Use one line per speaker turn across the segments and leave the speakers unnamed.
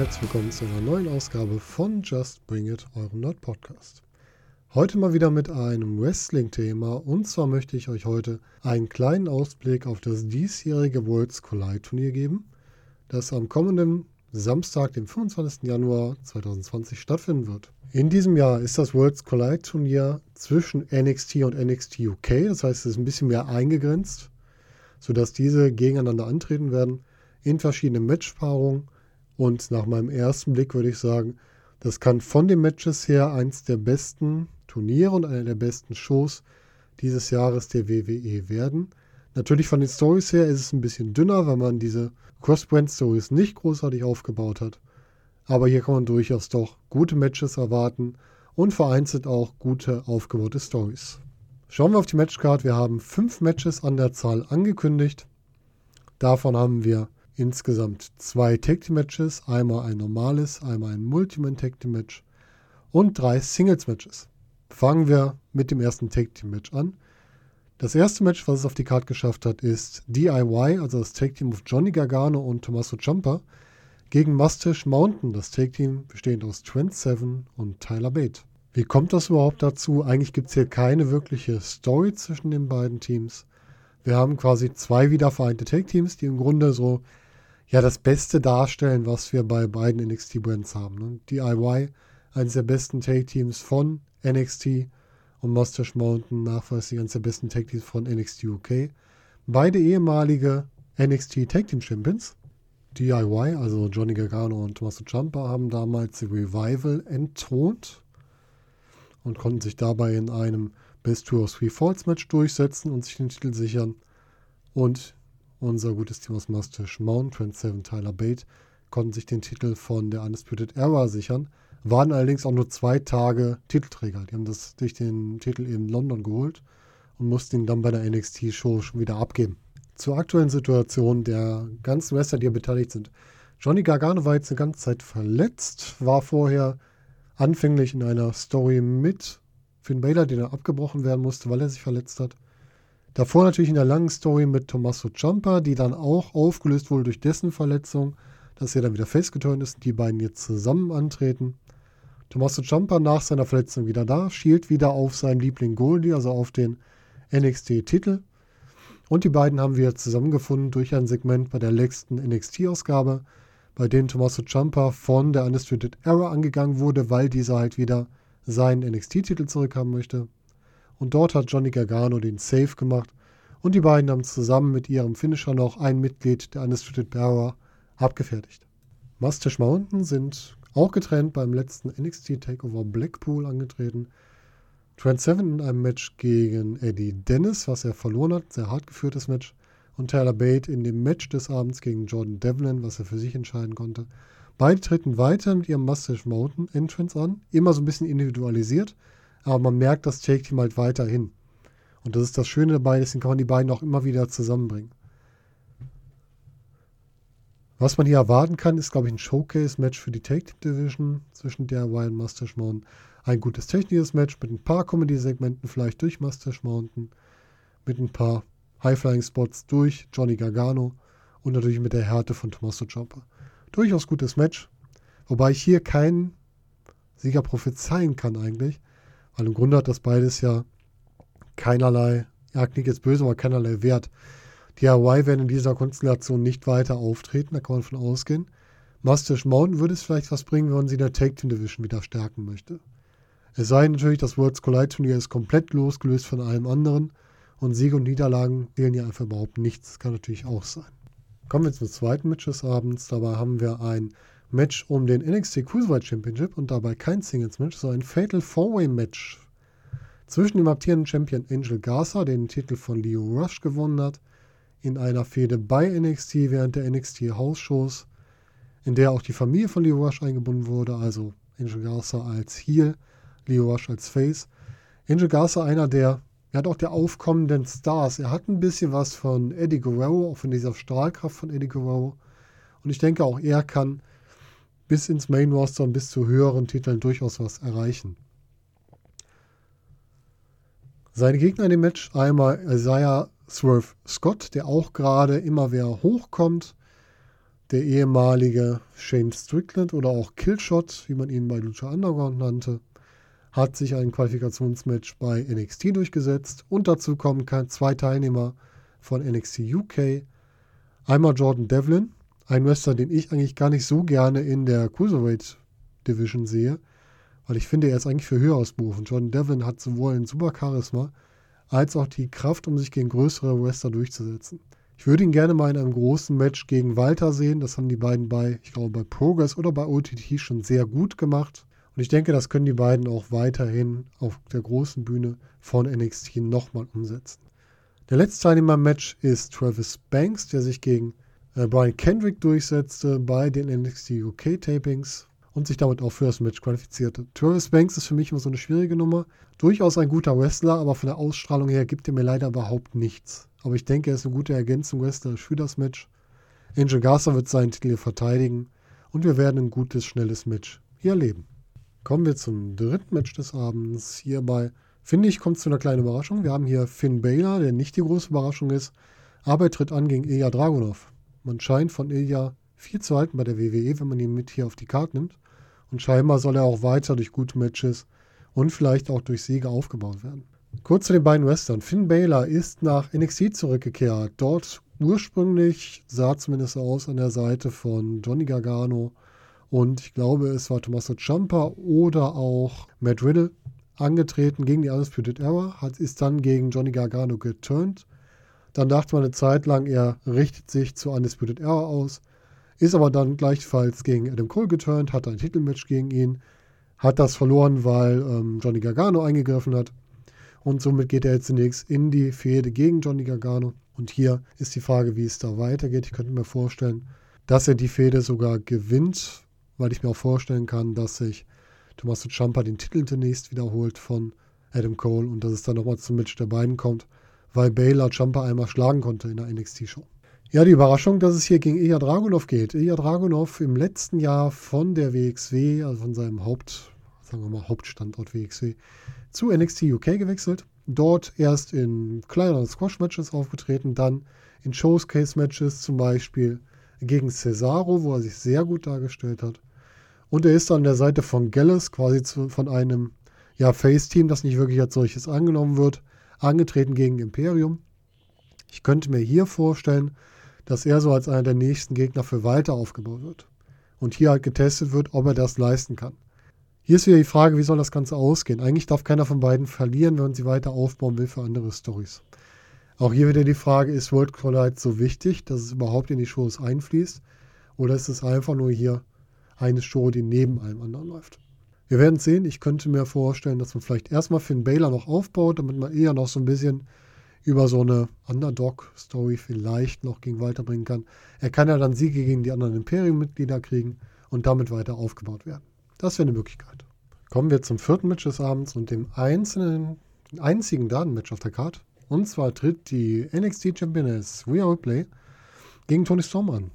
herzlich willkommen zu einer neuen Ausgabe von Just Bring It, eurem Nerd Podcast. Heute mal wieder mit einem Wrestling-Thema und zwar möchte ich euch heute einen kleinen Ausblick auf das diesjährige Worlds Collide Turnier geben, das am kommenden Samstag, dem 25. Januar 2020 stattfinden wird. In diesem Jahr ist das Worlds Collide Turnier zwischen NXT und NXT UK, das heißt, es ist ein bisschen mehr eingegrenzt, sodass diese gegeneinander antreten werden in verschiedenen Matchpaarungen und nach meinem ersten Blick würde ich sagen, das kann von den Matches her eins der besten Turniere und einer der besten Shows dieses Jahres der WWE werden. Natürlich von den Stories her ist es ein bisschen dünner, weil man diese Cross-Brand-Stories nicht großartig aufgebaut hat. Aber hier kann man durchaus doch gute Matches erwarten und vereinzelt auch gute aufgebaute Stories. Schauen wir auf die Matchcard. Wir haben fünf Matches an der Zahl angekündigt. Davon haben wir insgesamt zwei Tag Team Matches, einmal ein normales, einmal ein Multiman Tag Team Match und drei Singles Matches. Fangen wir mit dem ersten Tag Team Match an. Das erste Match, was es auf die Karte geschafft hat, ist DIY, also das Tag Team of Johnny Gargano und Tommaso Ciampa, gegen Mustache Mountain, das Tag Team bestehend aus Trent Seven und Tyler Bate. Wie kommt das überhaupt dazu? Eigentlich gibt es hier keine wirkliche Story zwischen den beiden Teams. Wir haben quasi zwei wiedervereinte Tag-Teams, die im Grunde so ja das Beste darstellen, was wir bei beiden NXT-Brands haben. Ne? DIY, eines der besten Tag-Teams von NXT und Mustache Mountain, nachweislich eines der besten Tag-Teams von NXT UK. Beide ehemalige NXT Tag-Team Champions. DIY, also Johnny Gargano und Tommaso Ciampa, haben damals die Revival entthront und konnten sich dabei in einem Best Two of Three Falls Match durchsetzen und sich den Titel sichern. Und unser gutes Team aus Mustache Mount, Trent Seven, Tyler Bate, konnten sich den Titel von der Undisputed Era sichern, waren allerdings auch nur zwei Tage Titelträger. Die haben das durch den Titel in London geholt und mussten ihn dann bei der NXT-Show schon wieder abgeben. Zur aktuellen Situation der ganzen Wrestler, die hier beteiligt sind. Johnny Gargano war jetzt eine ganze Zeit verletzt, war vorher anfänglich in einer Story mit Finn Balor, den er abgebrochen werden musste, weil er sich verletzt hat. Davor natürlich in der langen Story mit Tommaso Ciampa, die dann auch aufgelöst wurde durch dessen Verletzung, dass er dann wieder festgeturnt ist und die beiden jetzt zusammen antreten. Tommaso Ciampa nach seiner Verletzung wieder da, schielt wieder auf seinen Liebling Goldie, also auf den NXT-Titel. Und die beiden haben wir zusammengefunden durch ein Segment bei der letzten NXT-Ausgabe, bei dem Tommaso Ciampa von der Undisputed Era angegangen wurde, weil dieser halt wieder seinen NXT-Titel zurückhaben möchte. Und dort hat Johnny Gargano den Save gemacht und die beiden haben zusammen mit ihrem Finisher noch ein Mitglied der Undisputed Bearer abgefertigt. Mustache Mountain sind auch getrennt beim letzten NXT Takeover Blackpool angetreten. Trent Seven in einem Match gegen Eddie Dennis, was er verloren hat, sehr hart geführtes Match. Und Tyler Bate in dem Match des Abends gegen Jordan Devlin, was er für sich entscheiden konnte. Beide treten weiter mit ihrem Mustache Mountain Entrance an, immer so ein bisschen individualisiert aber man merkt das Take-Team halt weiterhin. Und das ist das Schöne dabei, deswegen kann man die beiden auch immer wieder zusammenbringen. Was man hier erwarten kann, ist, glaube ich, ein Showcase-Match für die Take-Team-Division zwischen der Wild Mustache Mountain. Ein gutes technisches Match mit ein paar Comedy-Segmenten vielleicht durch Mustache Mountain, mit ein paar High-Flying-Spots durch Johnny Gargano und natürlich mit der Härte von Tommaso Ciampa. Durchaus gutes Match, wobei ich hier keinen Sieger prophezeien kann eigentlich, weil im Grunde hat das beides ja keinerlei, ja, klingt jetzt böse, aber keinerlei Wert. Hawaii werden in dieser Konstellation nicht weiter auftreten, da kann man von ausgehen. Mustache Mountain würde es vielleicht was bringen, wenn man sie in der Tag Team Division wieder stärken möchte. Es sei natürlich, das Worlds Collide Turnier ist komplett losgelöst von allem anderen und Siege und Niederlagen zählen ja einfach überhaupt nichts. Kann natürlich auch sein. Kommen wir zum zweiten Match des Abends. Dabei haben wir ein Match um den NXT Cruiserweight Championship und dabei kein Singles-Match, sondern ein Fatal Four-Way-Match zwischen dem amtierenden Champion Angel Garza, der den Titel von Leo Rush gewonnen hat, in einer Fehde bei NXT während der NXT House-Shows, in der auch die Familie von Leo Rush eingebunden wurde, also Angel Garza als Heel, Leo Rush als Face. Angel Garza einer der, er hat auch der aufkommenden Stars. Er hat ein bisschen was von Eddie Guerrero, auch von dieser Strahlkraft von Eddie Guerrero. Und ich denke, auch er kann bis ins Main Roster und bis zu höheren Titeln durchaus was erreichen. Seine Gegner in dem Match einmal Isaiah Swerve Scott, der auch gerade immer wieder hochkommt. Der ehemalige Shane Strickland oder auch Killshot, wie man ihn bei Lucha Underground nannte, hat sich ein Qualifikationsmatch bei NXT durchgesetzt. Und dazu kommen zwei Teilnehmer von NXT UK. Einmal Jordan Devlin, ein Wrestler, den ich eigentlich gar nicht so gerne in der Cruiserweight Division sehe, weil ich finde, er ist eigentlich für höher ausberufen. Jordan Devlin hat sowohl ein super Charisma als auch die Kraft, um sich gegen größere Wrestler durchzusetzen. Ich würde ihn gerne mal in einem großen Match gegen Walter sehen. Das haben die beiden bei, ich glaube, bei Progress oder bei OTT schon sehr gut gemacht. Und ich denke, das können die beiden auch weiterhin auf der großen Bühne von NXT nochmal umsetzen. Der letzte Teilnehmer im Match ist Travis Banks, der sich gegen äh, Brian Kendrick durchsetzte bei den NXT UK Tapings und sich damit auch für das Match qualifizierte. Travis Banks ist für mich immer so eine schwierige Nummer. Durchaus ein guter Wrestler, aber von der Ausstrahlung her gibt er mir leider überhaupt nichts. Aber ich denke, er ist eine gute Ergänzung Wrestler für das Match. Angel Garza wird seinen Titel verteidigen und wir werden ein gutes, schnelles Match hier erleben. Kommen wir zum dritten Match des Abends. Hierbei Finde ich, kommt zu einer kleinen Überraschung. Wir haben hier Finn Baylor, der nicht die große Überraschung ist, aber er tritt an gegen Ilya Dragunov. Man scheint von Ilya viel zu halten bei der WWE, wenn man ihn mit hier auf die Karte nimmt. Und scheinbar soll er auch weiter durch gute Matches und vielleicht auch durch Siege aufgebaut werden. Kurz zu den beiden Western. Finn Baylor ist nach NXT zurückgekehrt. Dort ursprünglich sah zumindest aus an der Seite von Johnny Gargano und ich glaube, es war Tommaso Ciampa oder auch Matt Riddle angetreten gegen die Undisputed Era, hat, ist dann gegen Johnny Gargano geturnt. Dann dachte man eine Zeit lang, er richtet sich zur Undisputed Era aus, ist aber dann gleichfalls gegen Adam Cole geturnt, hatte ein Titelmatch gegen ihn, hat das verloren, weil ähm, Johnny Gargano eingegriffen hat. Und somit geht er jetzt zunächst in die Fehde gegen Johnny Gargano. Und hier ist die Frage, wie es da weitergeht. Ich könnte mir vorstellen, dass er die Fehde sogar gewinnt, weil ich mir auch vorstellen kann, dass sich Tommaso Ciampa den Titel zunächst wiederholt von Adam Cole und dass es dann nochmal zum Match der beiden kommt, weil Baylor Ciampa einmal schlagen konnte in der NXT-Show. Ja, die Überraschung, dass es hier gegen Ilya Dragunov geht. Ilya Dragunov im letzten Jahr von der WXW, also von seinem Haupt, sagen wir mal Hauptstandort WXW, zu NXT UK gewechselt. Dort erst in kleineren Squash-Matches aufgetreten, dann in Showcase-Matches, zum Beispiel gegen Cesaro, wo er sich sehr gut dargestellt hat. Und er ist an der Seite von Gallus, quasi zu, von einem ja, Face-Team, das nicht wirklich als solches angenommen wird, angetreten gegen Imperium. Ich könnte mir hier vorstellen, dass er so als einer der nächsten Gegner für Walter aufgebaut wird. Und hier halt getestet wird, ob er das leisten kann. Hier ist wieder die Frage, wie soll das Ganze ausgehen? Eigentlich darf keiner von beiden verlieren, wenn man sie weiter aufbauen will für andere Stories. Auch hier wieder die Frage, ist World Collide so wichtig, dass es überhaupt in die Shows einfließt? Oder ist es einfach nur hier eine Show, die neben allem anderen läuft. Wir werden sehen. Ich könnte mir vorstellen, dass man vielleicht erstmal Finn Baylor noch aufbaut, damit man eher noch so ein bisschen über so eine Underdog-Story vielleicht noch gegen weiterbringen kann. Er kann ja dann Siege gegen die anderen Imperium-Mitglieder kriegen und damit weiter aufgebaut werden. Das wäre eine Möglichkeit. Kommen wir zum vierten Match des Abends und dem einzelnen, einzigen Datenmatch auf der Karte. Und zwar tritt die NXT Championess Rhea Ripley gegen Tony Storm an.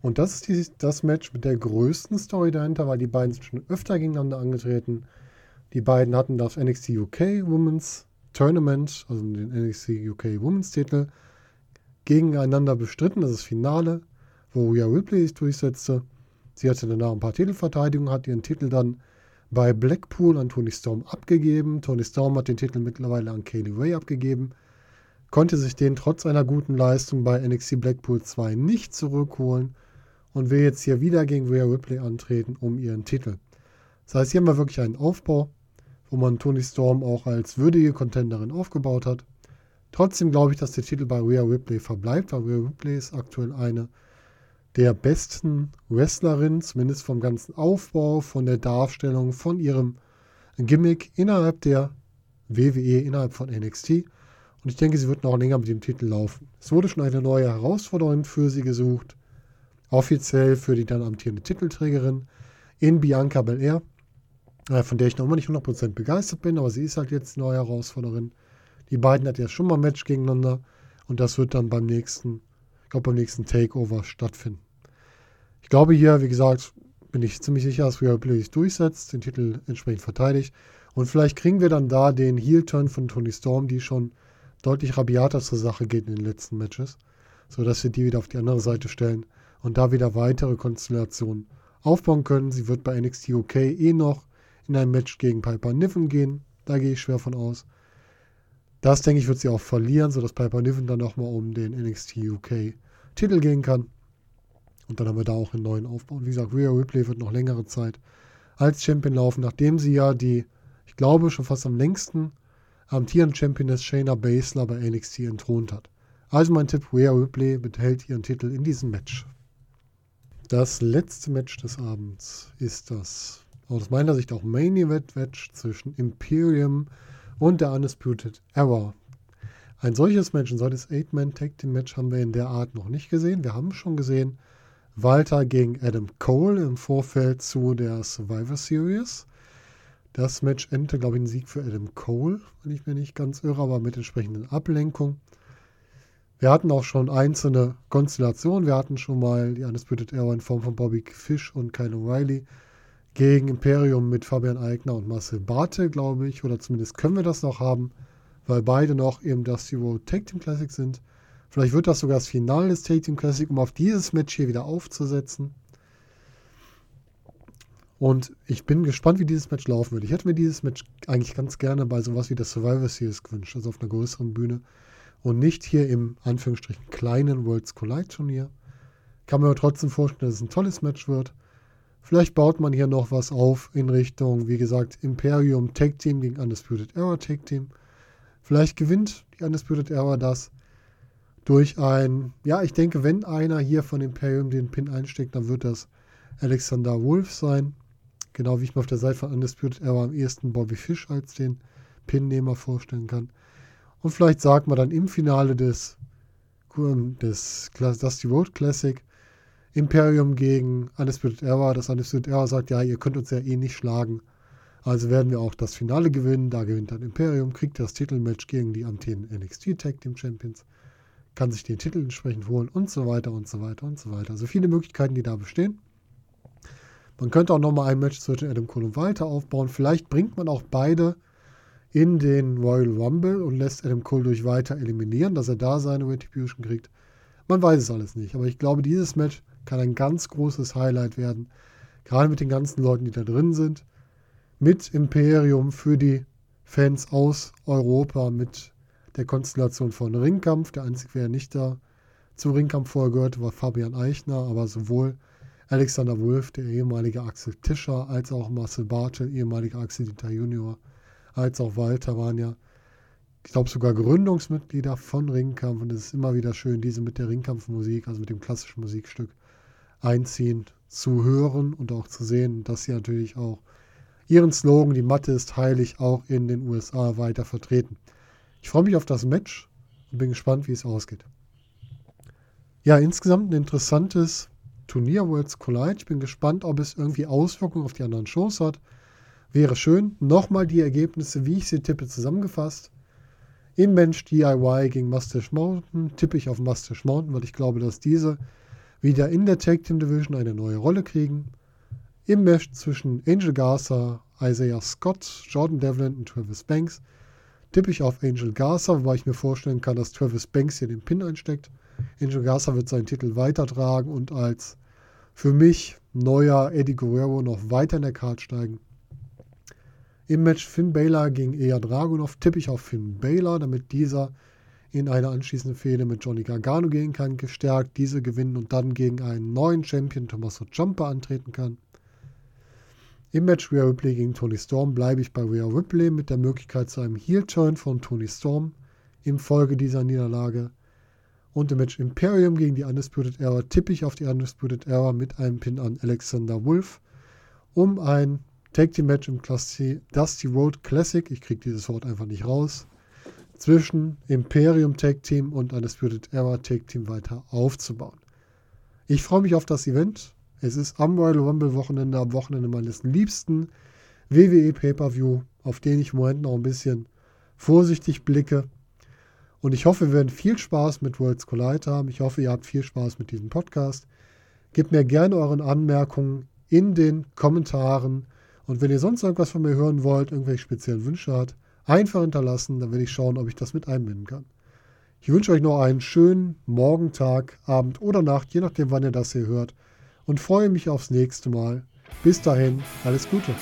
Und das ist die, das Match mit der größten Story dahinter, weil die beiden sind schon öfter gegeneinander angetreten. Die beiden hatten das NXT UK Women's Tournament, also den NXT UK Women's Titel, gegeneinander bestritten. Das ist das Finale, wo Rhea Ripley sich durchsetzte. Sie hatte danach ein paar Titelverteidigungen, hat ihren Titel dann bei Blackpool an Tony Storm abgegeben. Tony Storm hat den Titel mittlerweile an Kaylee Ray abgegeben, konnte sich den trotz einer guten Leistung bei NXT Blackpool 2 nicht zurückholen und will jetzt hier wieder gegen Rhea Ripley antreten um ihren Titel. Das heißt, hier haben wir wirklich einen Aufbau, wo man Tony Storm auch als würdige Contenderin aufgebaut hat. Trotzdem glaube ich, dass der Titel bei Rhea Ripley verbleibt, weil Rhea Ripley ist aktuell eine der besten Wrestlerinnen, zumindest vom ganzen Aufbau, von der Darstellung, von ihrem Gimmick innerhalb der WWE, innerhalb von NXT. Und ich denke, sie wird noch länger mit dem Titel laufen. Es wurde schon eine neue Herausforderung für sie gesucht offiziell für die dann amtierende Titelträgerin in Bianca Belair, von der ich noch immer nicht 100% begeistert bin, aber sie ist halt jetzt die neue Herausforderin. Die beiden hatten ja schon mal ein Match gegeneinander und das wird dann beim nächsten, ich glaube beim nächsten Takeover stattfinden. Ich glaube hier, wie gesagt, bin ich ziemlich sicher, dass Rhea Ripley sich durchsetzt, den Titel entsprechend verteidigt. Und vielleicht kriegen wir dann da den Heel-Turn von Tony Storm, die schon deutlich rabiater zur Sache geht in den letzten Matches, sodass wir die wieder auf die andere Seite stellen und da wieder weitere Konstellationen aufbauen können. Sie wird bei NXT UK eh noch in ein Match gegen Piper Niven gehen. Da gehe ich schwer von aus. Das, denke ich, wird sie auch verlieren, sodass Piper Niven dann nochmal um den NXT UK Titel gehen kann. Und dann haben wir da auch einen neuen Aufbau. Und wie gesagt, Rhea Ripley wird noch längere Zeit als Champion laufen, nachdem sie ja die, ich glaube, schon fast am längsten amtierende Championess Shayna Baszler bei NXT entthront hat. Also mein Tipp, Rhea Ripley behält ihren Titel in diesem Match. Das letzte Match des Abends ist das, aus meiner Sicht auch Main Event Match zwischen Imperium und der Undisputed Era. Ein solches Match, ein solches Eight-Man-Tag-Team-Match haben wir in der Art noch nicht gesehen. Wir haben schon gesehen, Walter gegen Adam Cole im Vorfeld zu der Survivor Series. Das Match endete, glaube ich, ein Sieg für Adam Cole, wenn ich mir nicht ganz irre, aber mit entsprechenden Ablenkung. Wir hatten auch schon einzelne Konstellationen. Wir hatten schon mal die Undisputed Era in Form von Bobby Fish und Kyle O'Reilly gegen Imperium mit Fabian Eigner und Marcel Bartel, glaube ich. Oder zumindest können wir das noch haben, weil beide noch im Dusty Road Tag Team Classic sind. Vielleicht wird das sogar das Finale des Tag Team Classic, um auf dieses Match hier wieder aufzusetzen. Und ich bin gespannt, wie dieses Match laufen wird. Ich hätte mir dieses Match eigentlich ganz gerne bei sowas wie der Survivor Series gewünscht, also auf einer größeren Bühne. Und nicht hier im Anführungsstrichen kleinen Worlds Collide Turnier. Kann mir aber trotzdem vorstellen, dass es ein tolles Match wird. Vielleicht baut man hier noch was auf in Richtung, wie gesagt, Imperium Tag Team gegen Undisputed Era Tag Team. Vielleicht gewinnt die Undisputed Era das durch ein, ja, ich denke, wenn einer hier von Imperium den Pin einsteckt, dann wird das Alexander Wolf sein. Genau wie ich mir auf der Seite von Undisputed Era am ehesten Bobby Fish als den Pinnehmer vorstellen kann. Und vielleicht sagt man dann im Finale des, des Dusty Road Classic Imperium gegen Undisputed Era. Das Undisputed Era sagt, ja, ihr könnt uns ja eh nicht schlagen. Also werden wir auch das Finale gewinnen. Da gewinnt dann Imperium, kriegt das Titelmatch gegen die amtierenden NXT Tag Team Champions kann sich den Titel entsprechend holen und so weiter und so weiter und so weiter. Also viele Möglichkeiten, die da bestehen. Man könnte auch nochmal ein Match zwischen Adam Cole und Walter aufbauen. Vielleicht bringt man auch beide in den Royal Rumble und lässt Adam Cole durch Walter eliminieren, dass er da seine Retribution kriegt. Man weiß es alles nicht, aber ich glaube, dieses Match kann ein ganz großes Highlight werden. Gerade mit den ganzen Leuten, die da drin sind. Mit Imperium für die Fans aus Europa, mit der Konstellation von Ringkampf. Der einzige, wer nicht da zum Ringkampf vorher gehörte, war Fabian Eichner, aber sowohl Alexander Wolf, der ehemalige Axel Tischer, als auch Marcel Bartel, ehemaliger Axel Dieter Junior, als auch Walter waren ja, ich glaube, sogar Gründungsmitglieder von Ringkampf. Und es ist immer wieder schön, diese mit der Ringkampfmusik, also mit dem klassischen Musikstück, einziehend zu hören und auch zu sehen, dass sie natürlich auch ihren Slogan, die Matte ist heilig, auch in den USA weiter vertreten. Ich freue mich auf das Match und bin gespannt, wie es ausgeht. Ja, insgesamt ein interessantes Turnier Worlds Collide. Ich bin gespannt, ob es irgendwie Auswirkungen auf die anderen Shows hat. Wäre schön. Nochmal die Ergebnisse, wie ich sie tippe, zusammengefasst. Im Mensch DIY gegen Mustache Mountain tippe ich auf Mustache Mountain, weil ich glaube, dass diese wieder in der Tag Team Division eine neue Rolle kriegen. Im Match zwischen Angel Garza, Isaiah Scott, Jordan Devlin und Travis Banks tippe ich auf Angel Garza, wobei ich mir vorstellen kann, dass Travis Banks hier den Pin einsteckt. Angel Garza wird seinen Titel weitertragen und als für mich neuer Eddie Guerrero noch weiter in der Karte steigen. Im Match Finn Balor gegen Eya Dragunov tippe ich auf Finn Balor, damit dieser in eine anschließende Fehde mit Johnny Gargano gehen kann, gestärkt diese gewinnen und dann gegen einen neuen Champion Tommaso Ciampa antreten kann. Im Match Rhea Ripley gegen Tony Storm bleibe ich bei Rhea Ripley mit der Möglichkeit zu einem Heel-Turn von Tony Storm im Folge dieser Niederlage. Und im Match Imperium gegen die Undisputed Era tippe ich auf die Undisputed Era mit einem Pin an Alexander Wolf, um ein Tag Team Match im Dusty Road Classic, ich kriege dieses Wort einfach nicht raus, zwischen Imperium Tag Team und Undisputed Era Tag Team weiter aufzubauen. Ich freue mich auf das Event. Es ist am Royal Rumble Wochenende, am Wochenende meines liebsten WWE Pay-Per-View, auf den ich im Moment noch ein bisschen vorsichtig blicke. Und ich hoffe, wir werden viel Spaß mit Worlds Collide haben. Ich hoffe, ihr habt viel Spaß mit diesem Podcast. Gebt mir gerne euren Anmerkungen in den Kommentaren. Und wenn ihr sonst irgendwas von mir hören wollt, irgendwelche speziellen Wünsche habt, einfach hinterlassen, dann werde ich schauen, ob ich das mit einbinden kann. Ich wünsche euch noch einen schönen Morgen, Tag, Abend oder Nacht, je nachdem, wann ihr das hier hört. Und freue mich aufs nächste Mal. Bis dahin, alles Gute.